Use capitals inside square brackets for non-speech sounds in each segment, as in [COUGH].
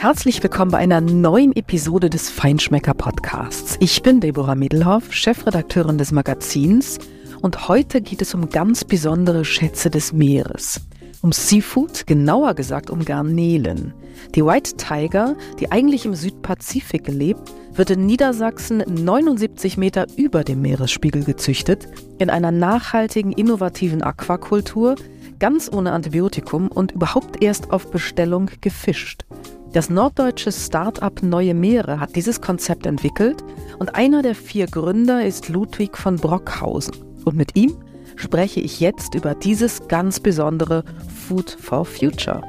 Herzlich willkommen bei einer neuen Episode des Feinschmecker Podcasts. Ich bin Deborah Middelhoff, Chefredakteurin des Magazins und heute geht es um ganz besondere Schätze des Meeres. Um Seafood, genauer gesagt um Garnelen. Die White Tiger, die eigentlich im Südpazifik lebt, wird in Niedersachsen 79 Meter über dem Meeresspiegel gezüchtet, in einer nachhaltigen, innovativen Aquakultur, ganz ohne Antibiotikum und überhaupt erst auf Bestellung gefischt. Das norddeutsche Start-up Neue Meere hat dieses Konzept entwickelt und einer der vier Gründer ist Ludwig von Brockhausen. Und mit ihm spreche ich jetzt über dieses ganz besondere Food for Future.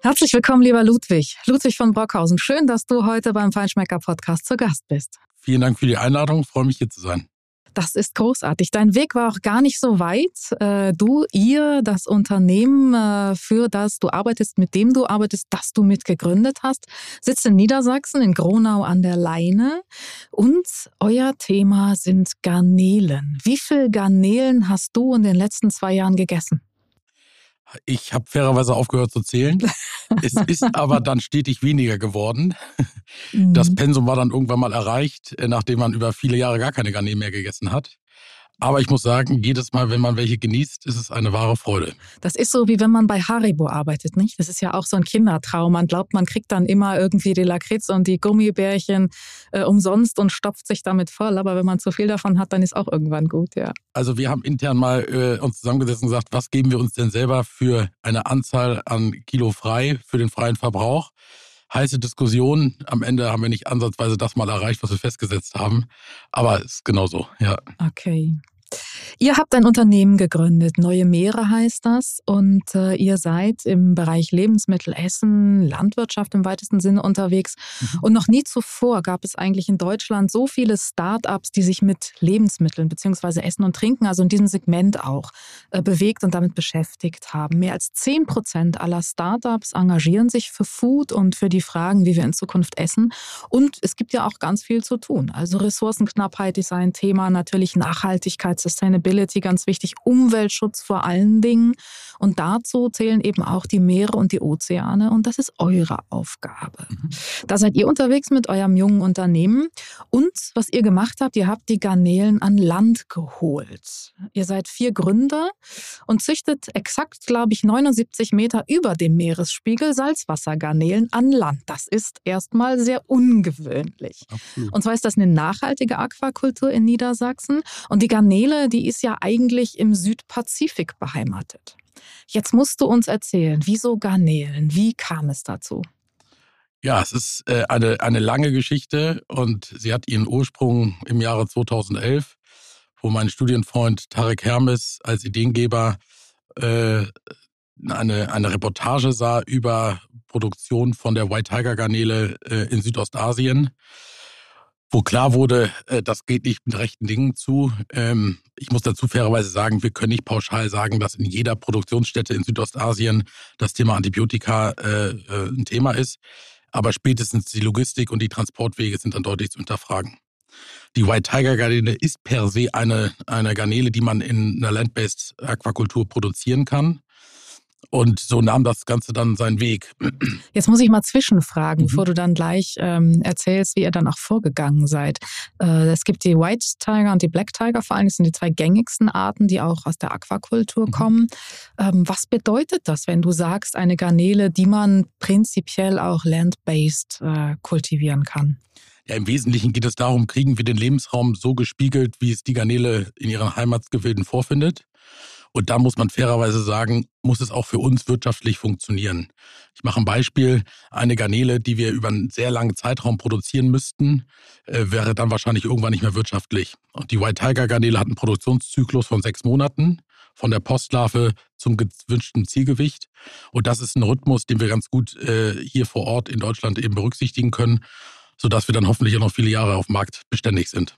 Herzlich willkommen, lieber Ludwig. Ludwig von Brockhausen. Schön, dass du heute beim Feinschmecker Podcast zu Gast bist. Vielen Dank für die Einladung. Ich freue mich hier zu sein. Das ist großartig. Dein Weg war auch gar nicht so weit. Äh, du, ihr, das Unternehmen, äh, für das du arbeitest, mit dem du arbeitest, das du mitgegründet hast, sitzt in Niedersachsen, in Gronau an der Leine. Und euer Thema sind Garnelen. Wie viel Garnelen hast du in den letzten zwei Jahren gegessen? Ich habe fairerweise aufgehört zu zählen. es ist [LAUGHS] aber dann stetig weniger geworden. Das mhm. Pensum war dann irgendwann mal erreicht, nachdem man über viele Jahre gar keine Garnelen mehr gegessen hat. Aber ich muss sagen, jedes Mal, wenn man welche genießt, ist es eine wahre Freude. Das ist so, wie wenn man bei Haribo arbeitet, nicht? Das ist ja auch so ein Kindertraum. Man glaubt, man kriegt dann immer irgendwie die Lakritz und die Gummibärchen äh, umsonst und stopft sich damit voll. Aber wenn man zu viel davon hat, dann ist auch irgendwann gut, ja. Also wir haben intern mal äh, uns zusammengesetzt und gesagt, was geben wir uns denn selber für eine Anzahl an Kilo frei für den freien Verbrauch? Heiße Diskussion. Am Ende haben wir nicht ansatzweise das mal erreicht, was wir festgesetzt haben. Aber es ist genauso, ja. Okay. Ihr habt ein Unternehmen gegründet, Neue Meere heißt das, und äh, ihr seid im Bereich Lebensmittel, Essen, Landwirtschaft im weitesten Sinne unterwegs. Mhm. Und noch nie zuvor gab es eigentlich in Deutschland so viele Start-ups, die sich mit Lebensmitteln bzw. Essen und Trinken, also in diesem Segment auch, äh, bewegt und damit beschäftigt haben. Mehr als 10 Prozent aller Start-ups engagieren sich für Food und für die Fragen, wie wir in Zukunft essen. Und es gibt ja auch ganz viel zu tun. Also Ressourcenknappheit ist ein Thema, natürlich Nachhaltigkeit Sustainability ganz wichtig, Umweltschutz vor allen Dingen. Und dazu zählen eben auch die Meere und die Ozeane. Und das ist eure Aufgabe. Mhm. Da seid ihr unterwegs mit eurem jungen Unternehmen. Und was ihr gemacht habt, ihr habt die Garnelen an Land geholt. Ihr seid vier Gründer und züchtet exakt, glaube ich, 79 Meter über dem Meeresspiegel Salzwassergarnelen an Land. Das ist erstmal sehr ungewöhnlich. Absolut. Und zwar ist das eine nachhaltige Aquakultur in Niedersachsen. Und die Garnele Rolle, die ist ja eigentlich im Südpazifik beheimatet. Jetzt musst du uns erzählen, wieso Garnelen? Wie kam es dazu? Ja, es ist äh, eine, eine lange Geschichte und sie hat ihren Ursprung im Jahre 2011, wo mein Studienfreund Tarek Hermes als Ideengeber äh, eine, eine Reportage sah über Produktion von der White Tiger Garnele äh, in Südostasien wo klar wurde, äh, das geht nicht mit rechten Dingen zu. Ähm, ich muss dazu fairerweise sagen, wir können nicht pauschal sagen, dass in jeder Produktionsstätte in Südostasien das Thema Antibiotika äh, äh, ein Thema ist. Aber spätestens die Logistik und die Transportwege sind dann deutlich zu hinterfragen. Die White Tiger Garnele ist per se eine, eine Garnele, die man in einer Land-Based Aquakultur produzieren kann. Und so nahm das Ganze dann seinen Weg. Jetzt muss ich mal zwischenfragen, mhm. bevor du dann gleich ähm, erzählst, wie ihr dann auch vorgegangen seid. Äh, es gibt die White Tiger und die Black Tiger vor allem. Das sind die zwei gängigsten Arten, die auch aus der Aquakultur mhm. kommen. Ähm, was bedeutet das, wenn du sagst, eine Garnele, die man prinzipiell auch land-based äh, kultivieren kann? Ja, im Wesentlichen geht es darum, kriegen wir den Lebensraum so gespiegelt, wie es die Garnele in ihren Heimatgefilden vorfindet. Und da muss man fairerweise sagen, muss es auch für uns wirtschaftlich funktionieren. Ich mache ein Beispiel. Eine Garnele, die wir über einen sehr langen Zeitraum produzieren müssten, äh, wäre dann wahrscheinlich irgendwann nicht mehr wirtschaftlich. Und die White Tiger Garnele hat einen Produktionszyklus von sechs Monaten, von der Postlarve zum gewünschten Zielgewicht. Und das ist ein Rhythmus, den wir ganz gut äh, hier vor Ort in Deutschland eben berücksichtigen können, sodass wir dann hoffentlich auch noch viele Jahre auf dem Markt beständig sind.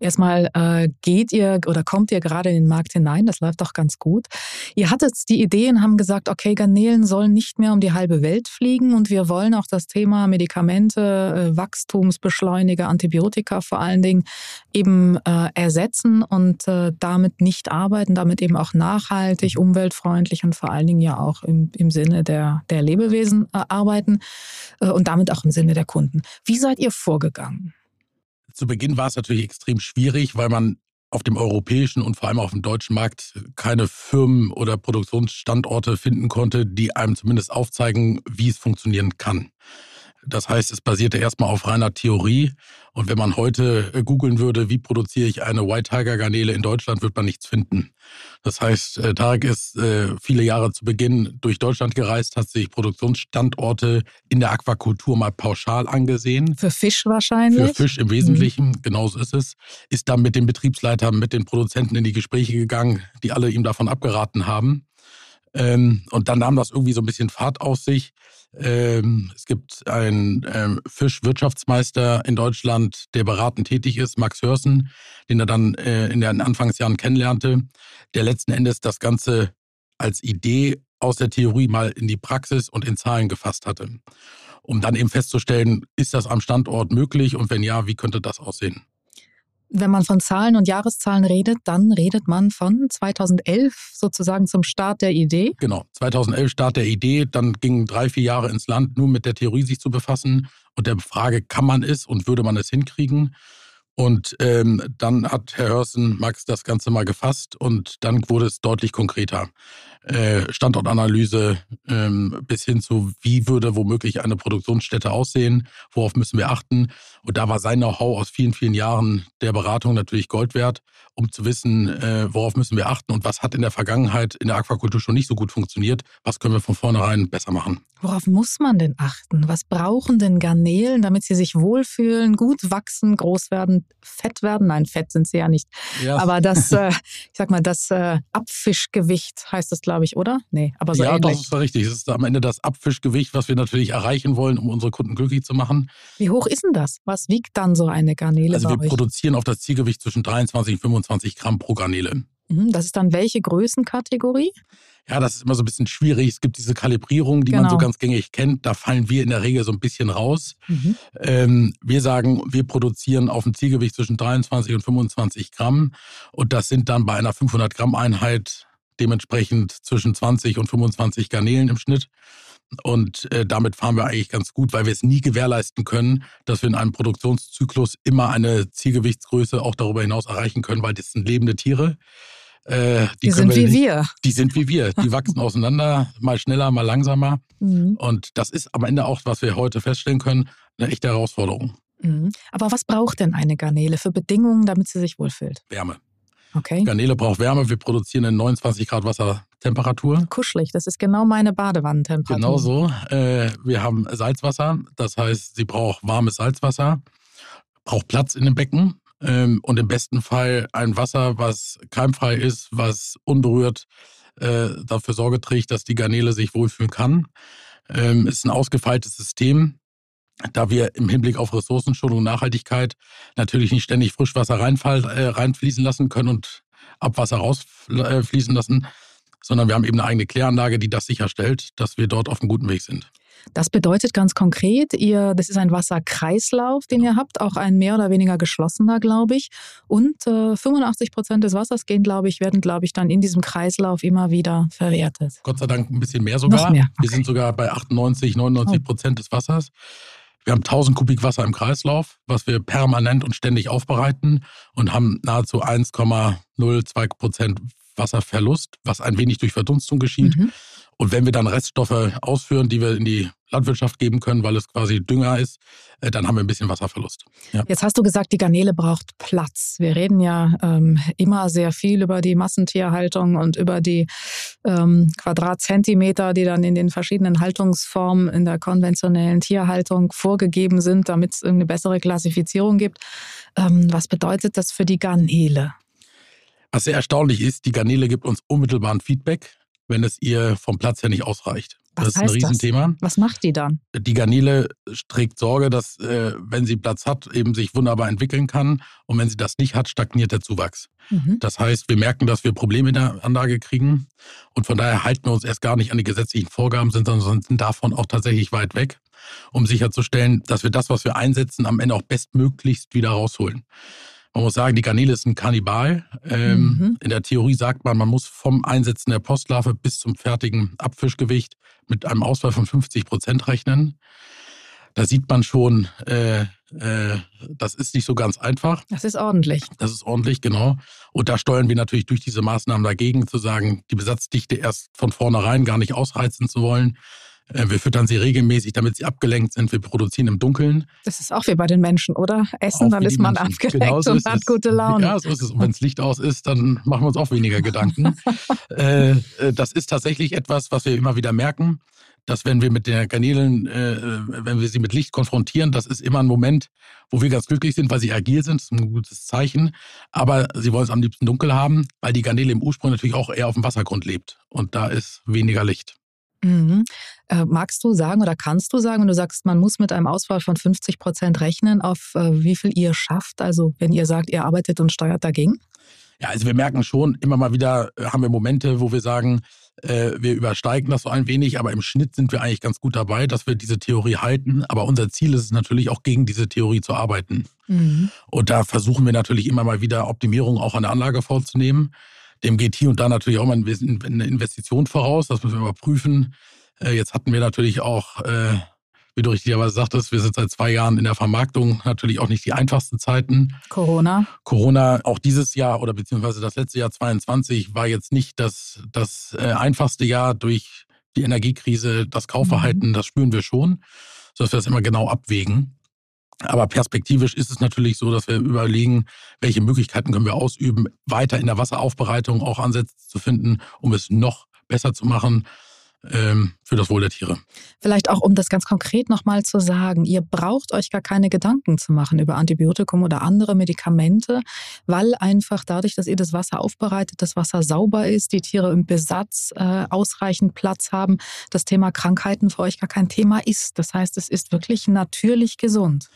Erstmal äh, geht ihr oder kommt ihr gerade in den Markt hinein, das läuft doch ganz gut. Ihr hattet die Ideen, haben gesagt, okay, Garnelen sollen nicht mehr um die halbe Welt fliegen und wir wollen auch das Thema Medikamente, äh, Wachstumsbeschleuniger, Antibiotika vor allen Dingen eben äh, ersetzen und äh, damit nicht arbeiten, damit eben auch nachhaltig, umweltfreundlich und vor allen Dingen ja auch im, im Sinne der, der Lebewesen äh, arbeiten äh, und damit auch im Sinne der Kunden. Wie seid ihr vorgegangen? Zu Beginn war es natürlich extrem schwierig, weil man auf dem europäischen und vor allem auf dem deutschen Markt keine Firmen oder Produktionsstandorte finden konnte, die einem zumindest aufzeigen, wie es funktionieren kann. Das heißt, es basierte erstmal auf reiner Theorie. Und wenn man heute äh, googeln würde, wie produziere ich eine White Tiger Garnele in Deutschland, wird man nichts finden. Das heißt, äh, Tarek ist äh, viele Jahre zu Beginn durch Deutschland gereist, hat sich Produktionsstandorte in der Aquakultur mal pauschal angesehen. Für Fisch wahrscheinlich? Für Fisch im Wesentlichen, mhm. genauso ist es. Ist dann mit den Betriebsleitern, mit den Produzenten in die Gespräche gegangen, die alle ihm davon abgeraten haben. Ähm, und dann nahm das irgendwie so ein bisschen Fahrt auf sich. Ähm, es gibt einen ähm, Fischwirtschaftsmeister in Deutschland, der beratend tätig ist, Max Hörsen, den er dann äh, in den Anfangsjahren kennenlernte, der letzten Endes das Ganze als Idee aus der Theorie mal in die Praxis und in Zahlen gefasst hatte, um dann eben festzustellen, ist das am Standort möglich und wenn ja, wie könnte das aussehen? Wenn man von Zahlen und Jahreszahlen redet, dann redet man von 2011 sozusagen zum Start der Idee. Genau, 2011 Start der Idee. Dann gingen drei, vier Jahre ins Land, nur mit der Theorie sich zu befassen und der Frage, kann man es und würde man es hinkriegen? Und ähm, dann hat Herr Hörsen Max das Ganze mal gefasst und dann wurde es deutlich konkreter. Äh, Standortanalyse ähm, bis hin zu, wie würde womöglich eine Produktionsstätte aussehen, worauf müssen wir achten. Und da war sein Know-how aus vielen, vielen Jahren der Beratung natürlich Gold wert, um zu wissen, äh, worauf müssen wir achten und was hat in der Vergangenheit in der Aquakultur schon nicht so gut funktioniert, was können wir von vornherein besser machen. Worauf muss man denn achten? Was brauchen denn Garnelen, damit sie sich wohlfühlen, gut wachsen, groß werden, fett werden? Nein, fett sind sie ja nicht. Ja. Aber [LAUGHS] das, äh, ich sag mal, das äh, Abfischgewicht heißt das, glaube ich, oder? Nee, aber so Ja, ähnlich. das ist richtig. Es ist am Ende das Abfischgewicht, was wir natürlich erreichen wollen, um unsere Kunden glücklich zu machen. Wie hoch ist denn das? Was wiegt dann so eine Garnele? Also wir euch? produzieren auf das Zielgewicht zwischen 23 und 25 Gramm pro Garnele. Mhm, das ist dann welche Größenkategorie? Ja, das ist immer so ein bisschen schwierig. Es gibt diese Kalibrierung, die genau. man so genau. ganz gängig kennt. Da fallen wir in der Regel so ein bisschen raus. Mhm. Ähm, wir sagen, wir produzieren auf dem Zielgewicht zwischen 23 und 25 Gramm. Und das sind dann bei einer 500 Gramm Einheit dementsprechend zwischen 20 und 25 Garnelen im Schnitt. Und äh, damit fahren wir eigentlich ganz gut, weil wir es nie gewährleisten können, dass wir in einem Produktionszyklus immer eine Zielgewichtsgröße auch darüber hinaus erreichen können, weil das sind lebende Tiere. Äh, die, die sind wir wie wir. Die sind wie wir. Die wachsen [LAUGHS] auseinander, mal schneller, mal langsamer. Mhm. Und das ist am Ende auch, was wir heute feststellen können, eine echte Herausforderung. Mhm. Aber was braucht denn eine Garnele für Bedingungen, damit sie sich wohlfühlt? Wärme. Okay. Garnele braucht Wärme. Wir produzieren in 29 Grad Wassertemperatur. Kuschelig, das ist genau meine Badewannentemperatur. Genau so. Äh, wir haben Salzwasser, das heißt, sie braucht warmes Salzwasser, braucht Platz in dem Becken ähm, und im besten Fall ein Wasser, was keimfrei ist, was unberührt äh, dafür Sorge trägt, dass die Garnele sich wohlfühlen kann. Ähm, ist ein ausgefeiltes System da wir im Hinblick auf Ressourcenschonung und Nachhaltigkeit natürlich nicht ständig Frischwasser reinfall, äh, reinfließen lassen können und Abwasser rausfließen lassen, sondern wir haben eben eine eigene Kläranlage, die das sicherstellt, dass wir dort auf einem guten Weg sind. Das bedeutet ganz konkret, ihr, das ist ein Wasserkreislauf, den ihr habt, auch ein mehr oder weniger geschlossener, glaube ich. Und äh, 85 Prozent des Wassers gehen, glaube ich, werden, glaube ich, dann in diesem Kreislauf immer wieder verwertet. Gott sei Dank ein bisschen mehr sogar. Mehr. Okay. Wir sind sogar bei 98, 99 Prozent des Wassers. Wir haben 1000 Kubik Wasser im Kreislauf, was wir permanent und ständig aufbereiten und haben nahezu 1,02 Prozent Wasserverlust, was ein wenig durch Verdunstung geschieht. Mhm. Und wenn wir dann Reststoffe ausführen, die wir in die Landwirtschaft geben können, weil es quasi Dünger ist, äh, dann haben wir ein bisschen Wasserverlust. Ja. Jetzt hast du gesagt, die Garnele braucht Platz. Wir reden ja ähm, immer sehr viel über die Massentierhaltung und über die ähm, Quadratzentimeter, die dann in den verschiedenen Haltungsformen in der konventionellen Tierhaltung vorgegeben sind, damit es eine bessere Klassifizierung gibt. Ähm, was bedeutet das für die Garnele? Was sehr erstaunlich ist, die Garnele gibt uns unmittelbaren Feedback wenn es ihr vom Platz her nicht ausreicht. Was das ist ein Riesenthema. Das? Was macht die dann? Die Garnele trägt Sorge, dass, äh, wenn sie Platz hat, eben sich wunderbar entwickeln kann. Und wenn sie das nicht hat, stagniert der Zuwachs. Mhm. Das heißt, wir merken, dass wir Probleme in der Anlage kriegen. Und von daher halten wir uns erst gar nicht an die gesetzlichen Vorgaben, sondern sind davon auch tatsächlich weit weg, um sicherzustellen, dass wir das, was wir einsetzen, am Ende auch bestmöglichst wieder rausholen. Man muss sagen, die Garnele ist ein Kannibal. Ähm, mhm. In der Theorie sagt man, man muss vom Einsetzen der Postlarve bis zum fertigen Abfischgewicht mit einem Ausfall von 50 Prozent rechnen. Da sieht man schon, äh, äh, das ist nicht so ganz einfach. Das ist ordentlich. Das ist ordentlich, genau. Und da steuern wir natürlich durch diese Maßnahmen dagegen, zu sagen, die Besatzdichte erst von vornherein gar nicht ausreizen zu wollen, wir füttern sie regelmäßig, damit sie abgelenkt sind. Wir produzieren im Dunkeln. Das ist auch wie bei den Menschen, oder? Essen, auch dann ist man Menschen. abgelenkt genau so und hat gute Laune. Ja, so ist es. Und wenn das Licht aus ist, dann machen wir uns auch weniger Gedanken. [LAUGHS] Äh, äh, das ist tatsächlich etwas, was wir immer wieder merken, dass wenn wir mit den Garnelen, äh, wenn wir sie mit Licht konfrontieren, das ist immer ein Moment, wo wir ganz glücklich sind, weil sie agil sind. Das ist ein gutes Zeichen. Aber sie wollen es am liebsten dunkel haben, weil die Garnele im Ursprung natürlich auch eher auf dem Wassergrund lebt. Und da ist weniger Licht. Mhm. Äh, magst du sagen oder kannst du sagen, wenn du sagst, man muss mit einem Ausfall von 50 Prozent rechnen, auf äh, wie viel ihr schafft? Also wenn ihr sagt, ihr arbeitet und steuert dagegen? Ja, also wir merken schon, immer mal wieder äh, haben wir Momente, wo wir sagen, äh, wir übersteigen das so ein wenig, aber im Schnitt sind wir eigentlich ganz gut dabei, dass wir diese Theorie halten. Aber unser Ziel ist es natürlich auch gegen diese Theorie zu arbeiten. Mhm. Und da versuchen wir natürlich immer mal wieder Optimierungen auch an der Anlage vorzunehmen. Dem geht hier und da natürlich auch mal eine Investition voraus, das müssen wir überprüfen. Äh, jetzt hatten wir natürlich auch, äh, wie du richtigerweise sagtest, wir sind seit zwei Jahren in der Vermarktung, natürlich auch nicht die einfachsten Zeiten. Corona. Corona, auch dieses Jahr oder beziehungsweise das letzte Jahr 22 war jetzt nicht das, das äh, einfachste Jahr durch die Energiekrise, das Kaufverhalten, mhm. das spüren wir schon, sodass wir das immer genau abwägen. Aber perspektivisch ist es natürlich so, dass wir überlegen, welche Möglichkeiten können wir ausüben, weiter in der Wasseraufbereitung auch Ansätze zu finden, um es noch besser zu machen ähm, für das Wohl der Tiere. Vielleicht auch, um das ganz konkret nochmal zu sagen, ihr braucht euch gar keine Gedanken zu machen über Antibiotikum oder andere Medikamente, weil einfach dadurch, dass ihr das Wasser aufbereitet, das Wasser sauber ist, die Tiere im Besatz äh, ausreichend Platz haben, das Thema Krankheiten für euch gar kein Thema ist. Das heißt, es ist wirklich natürlich gesund.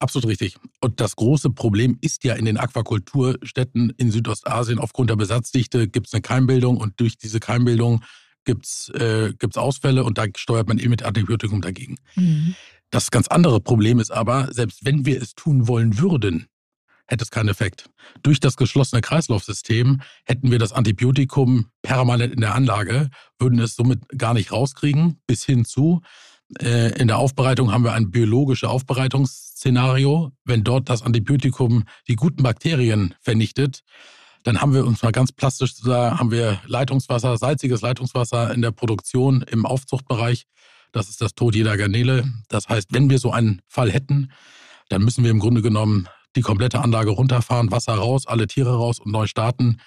Absolut richtig. Und das große Problem ist ja in den Aquakulturstätten in Südostasien, aufgrund der Besatzdichte gibt es eine Keimbildung und durch diese Keimbildung gibt es äh, gibt's Ausfälle und da steuert man eben mit Antibiotikum dagegen. Mhm. Das ganz andere Problem ist aber, selbst wenn wir es tun wollen würden, hätte es keinen Effekt. Durch das geschlossene Kreislaufsystem hätten wir das Antibiotikum permanent in der Anlage, würden es somit gar nicht rauskriegen, bis hin zu, äh, in der Aufbereitung haben wir ein biologisches Aufbereitungsszenario. Wenn dort das Antibiotikum die guten Bakterien vernichtet, dann haben wir uns mal ganz plastisch zu sagen, haben wir Leitungswasser, salziges Leitungswasser in der Produktion im Aufzuchtbereich. Das ist das Tod jeder Garnele. Das heißt, wenn wir so einen Fall hätten, dann müssen wir im Grunde genommen die komplette Anlage runterfahren, Wasser raus, alle Tiere raus und neu starten.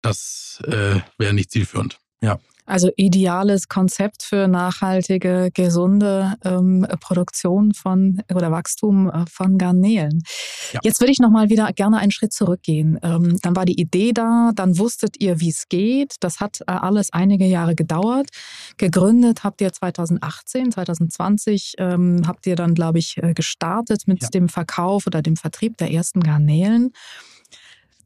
Das äh, wäre nicht zielführend. Ja. Also ideales Konzept für nachhaltige, gesunde ähm, Produktion von oder Wachstum äh, von Garnelen. Ja. Jetzt würde ich noch mal wieder gerne einen Schritt zurückgehen. Ähm, dann war die Idee da, dann wusstet ihr, wie es geht. Das hat äh, alles einige Jahre gedauert. Gegründet habt ihr 2018, 2020 ähm, habt ihr dann, glaube ich, äh, gestartet mit ja. dem Verkauf oder dem Vertrieb der ersten Garnelen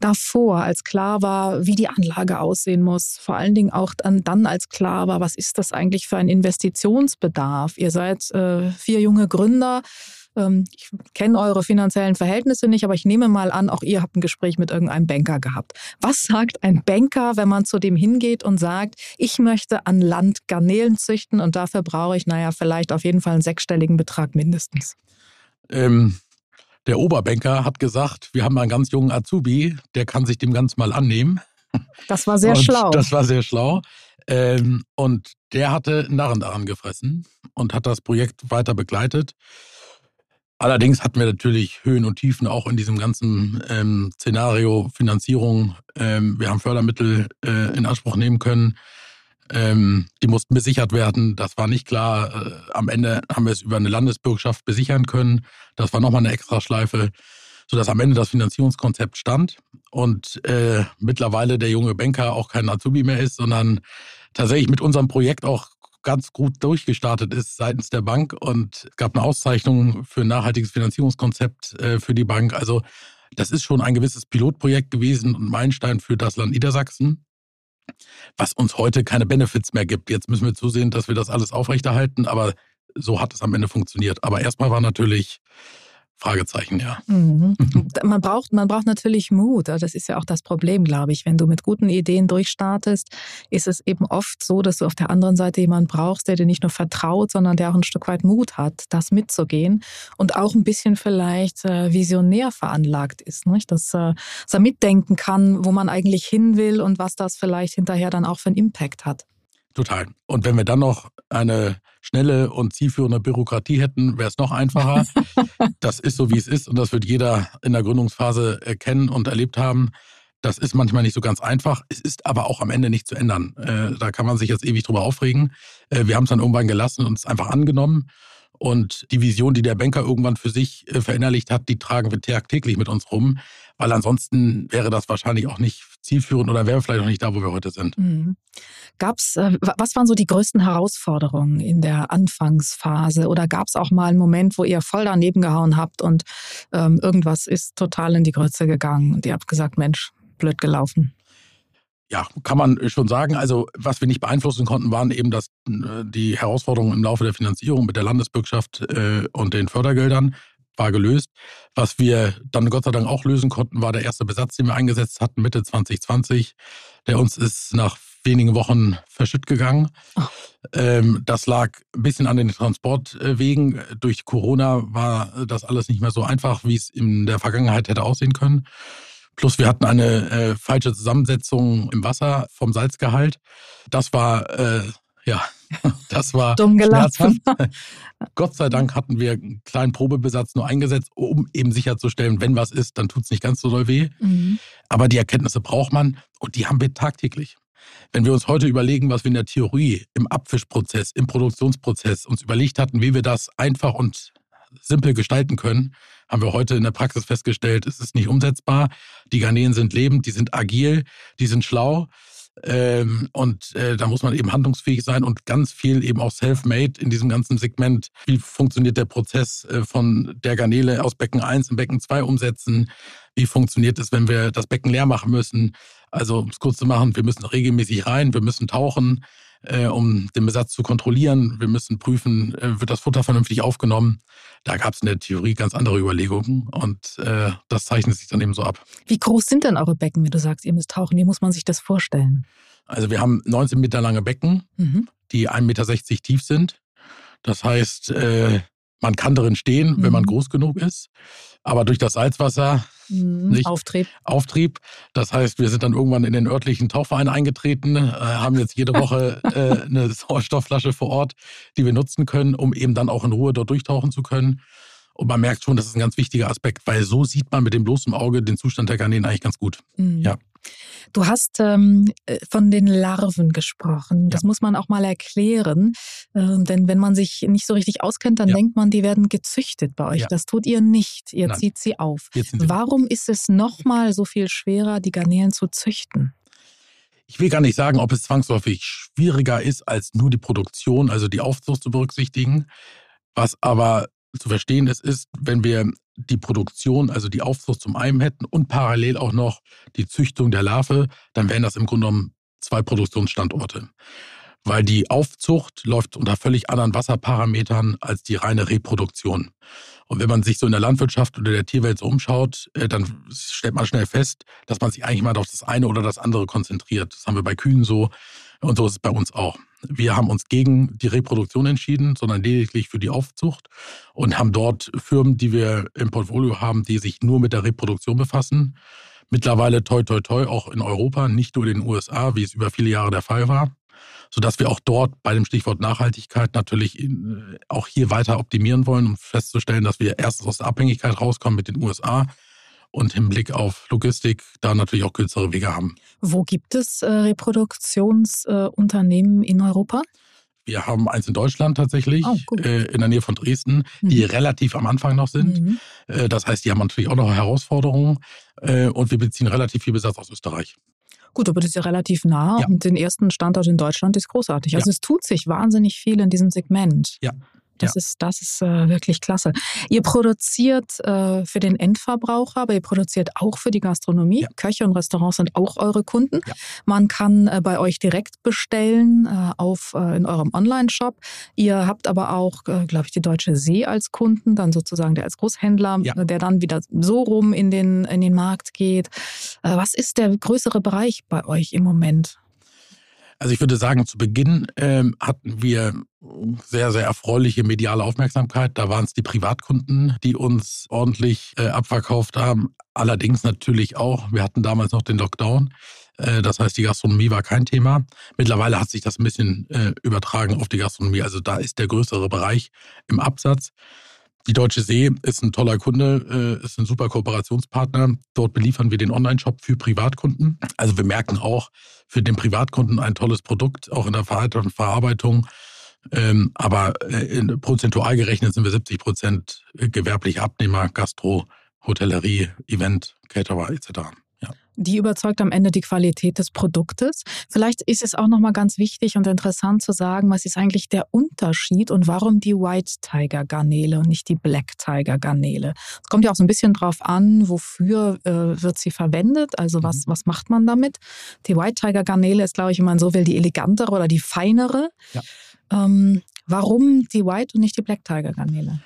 davor, als klar war, wie die Anlage aussehen muss, vor allen Dingen auch dann, dann als klar war, was ist das eigentlich für ein Investitionsbedarf? Ihr seid äh, vier junge Gründer. Ähm, ich kenne eure finanziellen Verhältnisse nicht, aber ich nehme mal an, auch ihr habt ein Gespräch mit irgendeinem Banker gehabt. Was sagt ein Banker, wenn man zu dem hingeht und sagt, ich möchte an Land Garnelen züchten und dafür brauche ich, naja, vielleicht auf jeden Fall einen sechsstelligen Betrag mindestens? Ähm, der Oberbanker hat gesagt, wir haben einen ganz jungen Azubi, der kann sich dem Ganzen mal annehmen. Das war sehr und schlau. Das war sehr schlau. Ähm, und der hatte Narren daran gefressen und hat das Projekt weiter begleitet. Allerdings hatten wir natürlich Höhen und Tiefen auch in diesem ganzen ähm, Szenario Finanzierung. Ähm, wir haben Fördermittel äh, in Anspruch nehmen können. Ähm, die mussten besichert werden. Das war nicht klar. Äh, am Ende haben wir es über eine Landesbürgschaft besichern können. Das war nochmal eine Extraschleife, sodass am Ende das Finanzierungskonzept stand und äh, mittlerweile der junge Banker auch kein Azubi mehr ist, sondern tatsächlich mit unserem Projekt auch ganz gut durchgestartet ist seitens der Bank und es gab eine Auszeichnung für ein nachhaltiges Finanzierungskonzept äh, für die Bank. Also das ist schon ein gewisses Pilotprojekt gewesen und Meilenstein für das Land Niedersachsen, was uns heute keine Benefits mehr gibt. Jetzt müssen wir zusehen, dass wir das alles aufrechterhalten, aber so hat es am Ende funktioniert. Aber erstmal war natürlich Fragezeichen, ja. Mhm. [LAUGHS] Man, braucht, man braucht natürlich Mut. Das ist ja auch das Problem, glaube ich. Wenn du mit guten Ideen durchstartest, ist es eben oft so, dass du auf der anderen Seite jemanden brauchst, der dir nicht nur vertraut, sondern der auch ein Stück weit Mut hat, das mitzugehen und auch ein bisschen vielleicht äh, visionär veranlagt ist. Nicht? Dass, äh, dass er mitdenken kann, wo man eigentlich hin will und was das vielleicht hinterher dann auch für einen Impact hat. Total. Und wenn wir dann noch eine schnelle und zielführende Bürokratie hätten, wäre es noch einfacher. [LAUGHS] das ist so, wie es ist und das wird jeder in der Gründungsphase erkennen und erlebt haben. Das ist manchmal nicht so ganz einfach. Es ist aber auch am Ende nicht zu ändern. Äh, da kann man sich jetzt ewig drüber aufregen. Äh, wir haben es dann irgendwann gelassen und es einfach angenommen. Und die Vision, die der Banker irgendwann für sich äh, verinnerlicht hat, die tragen wir tagtäglich mit uns rum weil ansonsten wäre das wahrscheinlich auch nicht zielführend oder wäre vielleicht auch nicht da, wo wir heute sind. Mhm. Gab's, äh, was waren so die größten Herausforderungen in der Anfangsphase oder gab es auch mal einen Moment, wo ihr voll daneben gehauen habt und ähm, irgendwas ist total in die Grütze gegangen und ihr habt gesagt, Mensch, blöd gelaufen? ja, kann man schon sagen. Also, was wir nicht beeinflussen konnten, waren eben dass äh, die Herausforderungen im Laufe der Finanzierung mit der Landesbürgschaft äh, und den Fördergeldern war gelöst. Was wir dann Gott sei Dank auch lösen konnten, war der erste Besatz, den wir eingesetzt hatten, Mitte 2020. Der uns ist nach wenigen Wochen verschütt gegangen. Oh. Ähm, das lag ein bisschen an den Transportwegen. Durch Corona war das alles nicht mehr so einfach, wie es in der Vergangenheit hätte aussehen können. Plus wir hatten eine äh, falsche Zusammensetzung im Wasser vom Salzgehalt. Das war äh, ja, [LAUGHS] das war Dumm schmerzhaft. [LAUGHS] Gott sei Dank hatten wir einen kleinen Probebesatz nur eingesetzt, um eben sicherzustellen, wenn was ist, dann tut es nicht ganz so doll weh. Mhm. Aber die Erkenntnisse braucht man und die haben wir tagtäglich. Wenn wir uns heute überlegen, was wir in der Theorie, im Abfischprozess, im Produktionsprozess uns überlegt hatten, wie wir das einfach und simpel gestalten können, haben wir heute in der Praxis festgestellt, es ist nicht umsetzbar. Die Garnelen sind lebend, die sind agil, die sind schlau. Ähm, und äh, da muss man eben handlungsfähig sein und ganz viel eben auch self-made in diesem ganzen Segment. Wie funktioniert der Prozess äh, von der Garnele aus Becken 1 in Becken 2 umsetzen? Wie funktioniert es, wenn wir das Becken leer machen müssen? Also, um es kurz zu machen, wir müssen regelmäßig rein, wir müssen tauchen, äh, um den Besatz zu kontrollieren. Wir müssen prüfen, äh, wird das Futter vernünftig aufgenommen. Da gab es in der Theorie ganz andere Überlegungen und äh, das zeichnet sich dann eben so ab. Wie groß sind denn eure Becken, wenn du sagst, ihr müsst tauchen? Wie muss man sich das vorstellen? Also wir haben 19 Meter lange Becken, mhm. die 1,60 Meter tief sind. Das heißt, äh, man kann darin stehen, mhm. wenn man mhm. groß genug ist. Aber durch das Salzwasser mhm. nicht Auftrieb. Auftrieb. Das heißt, wir sind dann irgendwann in den örtlichen Tauchverein eingetreten, äh, haben jetzt jede Woche [LAUGHS] äh, eine Sauerstoffflasche vor Ort, die wir nutzen können, um eben dann auch in Ruhe dort durchtauchen zu können. Und man merkt schon, das ist ein ganz wichtiger Aspekt, weil so sieht man mit dem bloßen Auge den Zustand der Garnelen eigentlich ganz gut. Mhm. Ja. Du hast ähm, äh, von den Larven gesprochen. Das ja. muss man auch mal erklären. Ähm, denn wenn man sich nicht so richtig auskennt, dann ja. denkt man, die werden gezüchtet bei euch. Ja. Das tut ihr nicht. Ihr Nein. zieht sie auf. Warum ist es nochmal so viel schwerer, die Garnelen zu züchten? Ich will gar nicht sagen, ob es zwangsläufig schwieriger ist, als nur die Produktion, also die Aufzucht zu berücksichtigen. Was aber zu verstehen ist, ist, wenn wir die Produktion, also die Aufzucht zum einen hätten und parallel auch noch die Züchtung der Larve, dann wären das im Grunde genommen zwei Produktionsstandorte. Weil die Aufzucht läuft unter völlig anderen Wasserparametern als die reine Reproduktion. Und wenn man sich so in der Landwirtschaft oder der Tierwelt so umschaut, äh, dann stellt man schnell fest, dass man sich eigentlich mal auf das eine oder das andere konzentriert. Das haben wir bei Kühen so und so ist es bei uns auch. Wir haben uns gegen die Reproduktion entschieden, sondern lediglich für die Aufzucht und haben dort Firmen, die wir im Portfolio haben, die sich nur mit der Reproduktion befassen. Mittlerweile toi toi toi auch in Europa, nicht nur in den USA, wie es über viele Jahre der Fall war, sodass wir auch dort bei dem Stichwort Nachhaltigkeit natürlich äh, auch hier weiter optimieren wollen, um festzustellen, dass wir erstens aus der Abhängigkeit rauskommen mit den USA und im Blick auf Logistik da natürlich auch kürzere Wege haben. Wo gibt es äh, Reproduktionsunternehmen äh, in Europa? Wir haben eins in Deutschland tatsächlich, oh, äh, in der Nähe von Dresden, mhm. die relativ am Anfang noch sind. Mhm. Äh, das heißt, die haben natürlich auch noch Herausforderungen äh, und wir beziehen relativ viel Besatz aus Österreich. Gut, aber das ist ja relativ nah ja. und den ersten Standort in Deutschland ist großartig. Also ja. es tut sich wahnsinnig viel in diesem Segment. Ja, das ja. ist, das ist äh, wirklich klasse. Ihr produziert äh, für den Endverbraucher, aber ihr produziert auch für die Gastronomie. Ja. Köche und Restaurants sind auch eure Kunden. Ja. Man kann äh, bei euch direkt bestellen äh, auf, äh, in eurem Online-Shop. Ihr habt aber auch, äh, glaube ich, die Deutsche See als Kunden, dann sozusagen der als Großhändler, der dann wieder so rum in den, in den Markt geht. was ist der größere Bereich bei euch im Moment? Also ich würde sagen, zu Beginn ähm, hatten wir sehr, sehr erfreuliche mediale Aufmerksamkeit. Da waren es die Privatkunden, die uns ordentlich äh, abverkauft haben. Allerdings natürlich auch, wir hatten damals noch den Lockdown. Äh, das heißt, die Gastronomie war kein Thema. Mittlerweile hat sich das ein bisschen äh, übertragen auf die Gastronomie. Also da ist der größere Bereich im Absatz. Die Deutsche See ist ein toller Kunde, äh, ist ein super Kooperationspartner. Dort beliefern wir den Online-Shop für Privatkunden. Also wir merken auch für den Privatkunden ein tolles Produkt, auch in der Verarbeitung. Ähm, aber äh, prozentual gerechnet sind wir 70 Prozent gewerbliche Abnehmer, Gastro, Hotellerie, Event, Caterer etc die überzeugt am Ende die Qualität des Produktes. Vielleicht ist es auch nochmal ganz wichtig und interessant zu sagen, was ist eigentlich der Unterschied und warum die White Tiger Garnele und nicht die Black Tiger Garnele. Es kommt ja auch so ein bisschen drauf an, wofür äh, wird sie verwendet, also was, mhm. was macht man damit. Die White Tiger Garnele ist, glaube ich, wenn man so will, die elegantere oder die feinere. Ja. Ähm, warum die White und nicht die Black Tiger Garnele?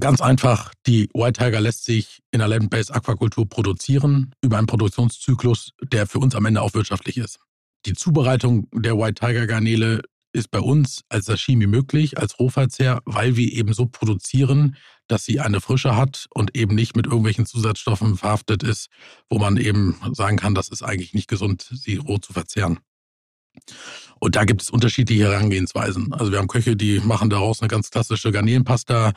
Ganz einfach, die White Tiger lässt sich in der Land-Based Aquakultur produzieren über einen Produktionszyklus, der für uns am Ende auch wirtschaftlich ist. Die Zubereitung der White Tiger Garnele ist bei uns als Sashimi möglich, als Rohverzehr, weil wir eben so produzieren, dass sie eine Frische hat und eben nicht mit irgendwelchen Zusatzstoffen verhaftet ist, wo man eben sagen kann, das ist eigentlich nicht gesund, sie roh zu verzehren. Und da gibt es unterschiedliche Herangehensweisen. Also wir haben Köche, die machen daraus eine ganz klassische Garnelenpasta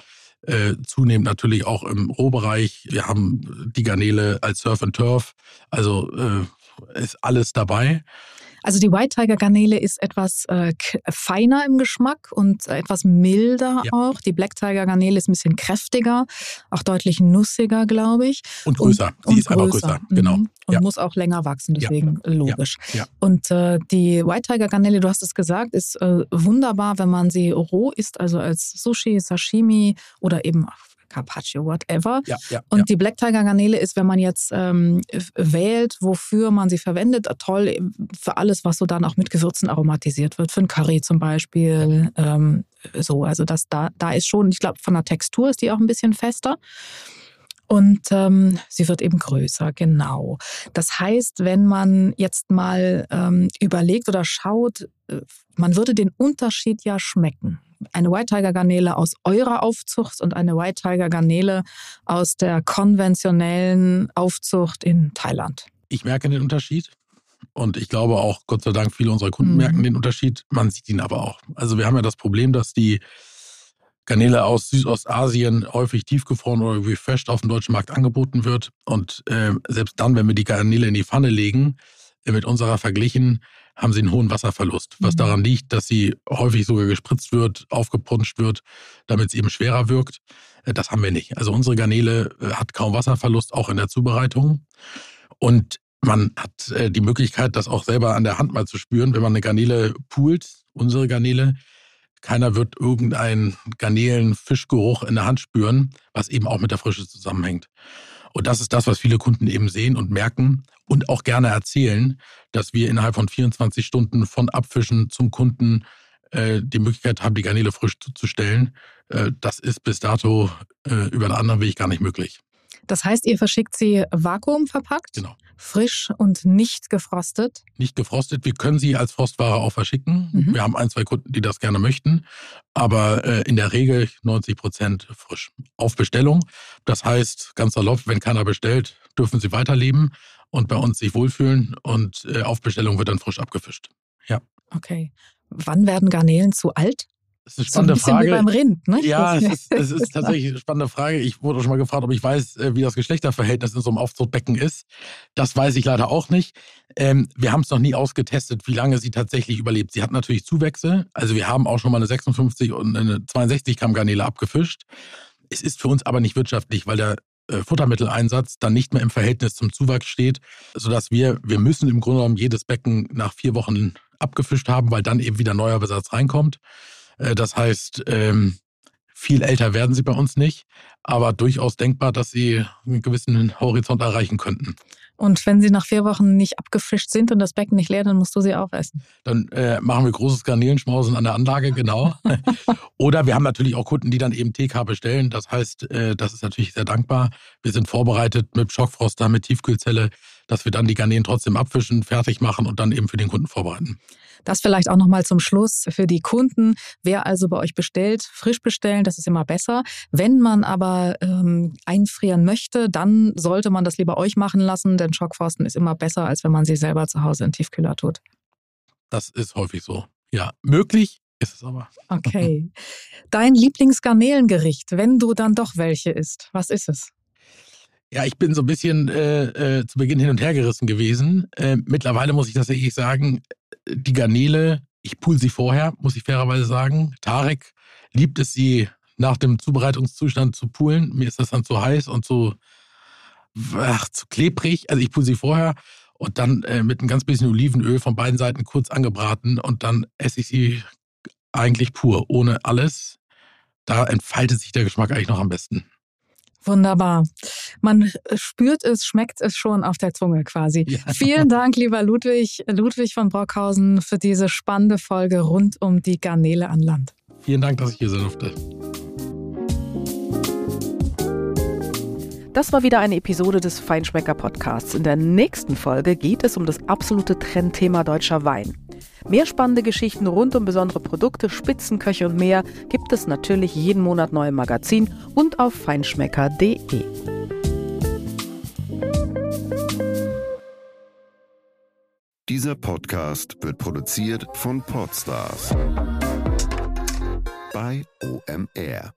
äh, zunehmend natürlich auch im Rohbereich. Wir haben die Garnele als Surf and Turf. Also äh, ist alles dabei. Also die White Tiger Garnele ist etwas äh, feiner im Geschmack und etwas milder ja. auch. Die Black Tiger Garnele ist ein bisschen kräftiger, auch deutlich nussiger, glaube ich. Und größer. Und, und ist größer. einfach größer, genau. Mhm. Und ja. muss auch länger wachsen, deswegen ja. logisch. Und äh, die White Tiger Garnele, du hast es gesagt, ist äh, wunderbar, wenn man sie roh isst, also als Sushi, Sashimi oder eben Carpaccio, whatever. Ja, ja, und ja. die Black Tiger Garnele ist, wenn man jetzt ähm, wählt, wofür man sie verwendet, toll für alles, was so dann auch mit Gewürzen aromatisiert wird, für ein Curry zum Beispiel. Ähm, so, also das da, da ist schon, ich glaube, von der Textur ist die auch ein bisschen fester. Und ähm, sie wird eben größer, genau. Das heißt, wenn man jetzt mal ähm, überlegt oder schaut, äh, man würde den Unterschied ja schmecken eine White Tiger Garnele aus eurer Aufzucht und eine White Tiger Garnele aus der konventionellen Aufzucht in Thailand? Ich merke den Unterschied. Und ich glaube auch, Gott sei Dank, viele unserer Kunden mhm. merken den Unterschied. Man sieht ihn aber auch. Also wir haben ja das Problem, dass die Garnele aus Südostasien häufig tiefgefroren oder refreshed auf dem deutschen Markt angeboten wird. Und äh, selbst dann, wenn wir die Garnele in die Pfanne legen, mit unserer verglichen, haben sie einen hohen Wasserverlust, was mhm. daran liegt, dass sie häufig sogar gespritzt wird, aufgepunscht wird, damit es eben schwerer wirkt. Äh, das haben wir nicht. Also unsere Garnele äh, hat kaum Wasserverlust, auch in der Zubereitung. Und man hat äh, die Möglichkeit, das auch selber an der Hand mal zu spüren, wenn man eine Garnele poolt, unsere Garnele. Keiner wird irgendeinen Garnelen-Fischgeruch in der Hand spüren, was eben auch mit der Frische zusammenhängt. Und das ist das, was viele Kunden eben sehen und merken und auch gerne erzählen, dass wir innerhalb von 24 Stunden von Abfischen zum Kunden äh, die Möglichkeit haben, die Garnele frisch zuzustellen. Äh, das ist bis dato äh, über einen anderen Weg gar nicht möglich. Das heißt, ihr verschickt sie vakuumverpackt? Genau. Frisch und nicht gefrostet? Nicht gefrostet. Wir können sie als Frostware auch verschicken. Mhm. Wir haben ein, zwei Kunden, die das gerne möchten. Aber äh, in der Regel 90 Prozent frisch. Auf Bestellung. Das heißt, ganz salopp, wenn keiner bestellt, dürfen sie weiterleben und bei uns sich wohlfühlen. Und äh, auf Bestellung wird dann frisch abgefischt. Ja. Okay. Wann werden Garnelen zu alt? Das ist spannende so ein Frage. Wie beim Rind, ne? Ja, es ist, es ist [LAUGHS] tatsächlich eine spannende Frage. Ich wurde schon mal gefragt, ob ich weiß, äh, wie das Geschlechterverhältnis in so einem Aufzuchtbecken ist. Das weiß ich leider auch nicht. Ähm, wir haben es noch nie ausgetestet, wie lange sie tatsächlich überlebt. Sie hat natürlich Zuwächse. Also wir haben auch schon mal eine 56 und eine 62 Gramm Garnele abgefischt. Es ist für uns aber nicht wirtschaftlich, weil der äh, Futtermitteleinsatz dann nicht mehr im Verhältnis zum Zuwachs steht, sodass wir, wir müssen im Grunde genommen jedes Becken nach vier Wochen abgefischt haben, weil dann eben wieder neuer Besatz reinkommt. Äh, das heißt, ähm, viel älter werden sie bei uns nicht, aber durchaus denkbar, dass sie einen gewissen Horizont erreichen könnten. Und wenn sie nach vier Wochen nicht abgefischt sind und das Becken nicht leer, dann musst du sie aufessen. Dann äh, machen wir großes Garnelenschmausen an der Anlage, genau. [LAUGHS] Oder wir haben natürlich auch Kunden, die dann eben TK bestellen. Das heißt, äh, das ist natürlich sehr dankbar. Wir sind vorbereitet mit Schockfroster, mit Tiefkühlzelle, dass wir dann die Garnelen trotzdem abfischen, fertig machen und dann eben für den Kunden vorbereiten. Das vielleicht auch nochmal zum Schluss für die Kunden. Wer also bei euch bestellt, frisch bestellen, das ist immer besser. Wenn man aber ähm, einfrieren möchte, dann sollte man das lieber euch machen lassen, denn Schockforsten ist immer besser, als wenn man sie selber zu Hause in Tiefkühler tut. Das ist häufig so. Ja, möglich ist es aber. Okay. [LAUGHS] Dein Lieblingsgarnelengericht, wenn du dann doch welche isst, was ist es? Ja, ich bin so ein bisschen äh, äh, zu Beginn hin und her gerissen gewesen. Äh, mittlerweile muss ich tatsächlich sagen, die Garnele, ich pool sie vorher, muss ich fairerweise sagen. Tarek liebt es, sie nach dem Zubereitungszustand zu poolen. Mir ist das dann zu heiß und zu, ach, zu klebrig. Also ich pool sie vorher und dann äh, mit ein ganz bisschen Olivenöl von beiden Seiten kurz angebraten und dann esse ich sie eigentlich pur, ohne alles. Da entfaltet sich der Geschmack eigentlich noch am besten. Wunderbar. Man spürt es, schmeckt es schon auf der Zunge quasi. Ja. Vielen Dank, lieber Ludwig, Ludwig von Brockhausen, für diese spannende Folge rund um die Garnele an Land. Vielen Dank, dass ich hier sein durfte. Das war wieder eine Episode des Feinschmecker Podcasts. In der nächsten Folge geht es um das absolute Trendthema deutscher Wein. Mehr spannende Geschichten rund um besondere Produkte, Spitzenköche und mehr gibt es natürlich jeden Monat neu im Magazin und auf feinschmecker.de. Dieser Podcast wird produziert von Podstars bei OMR.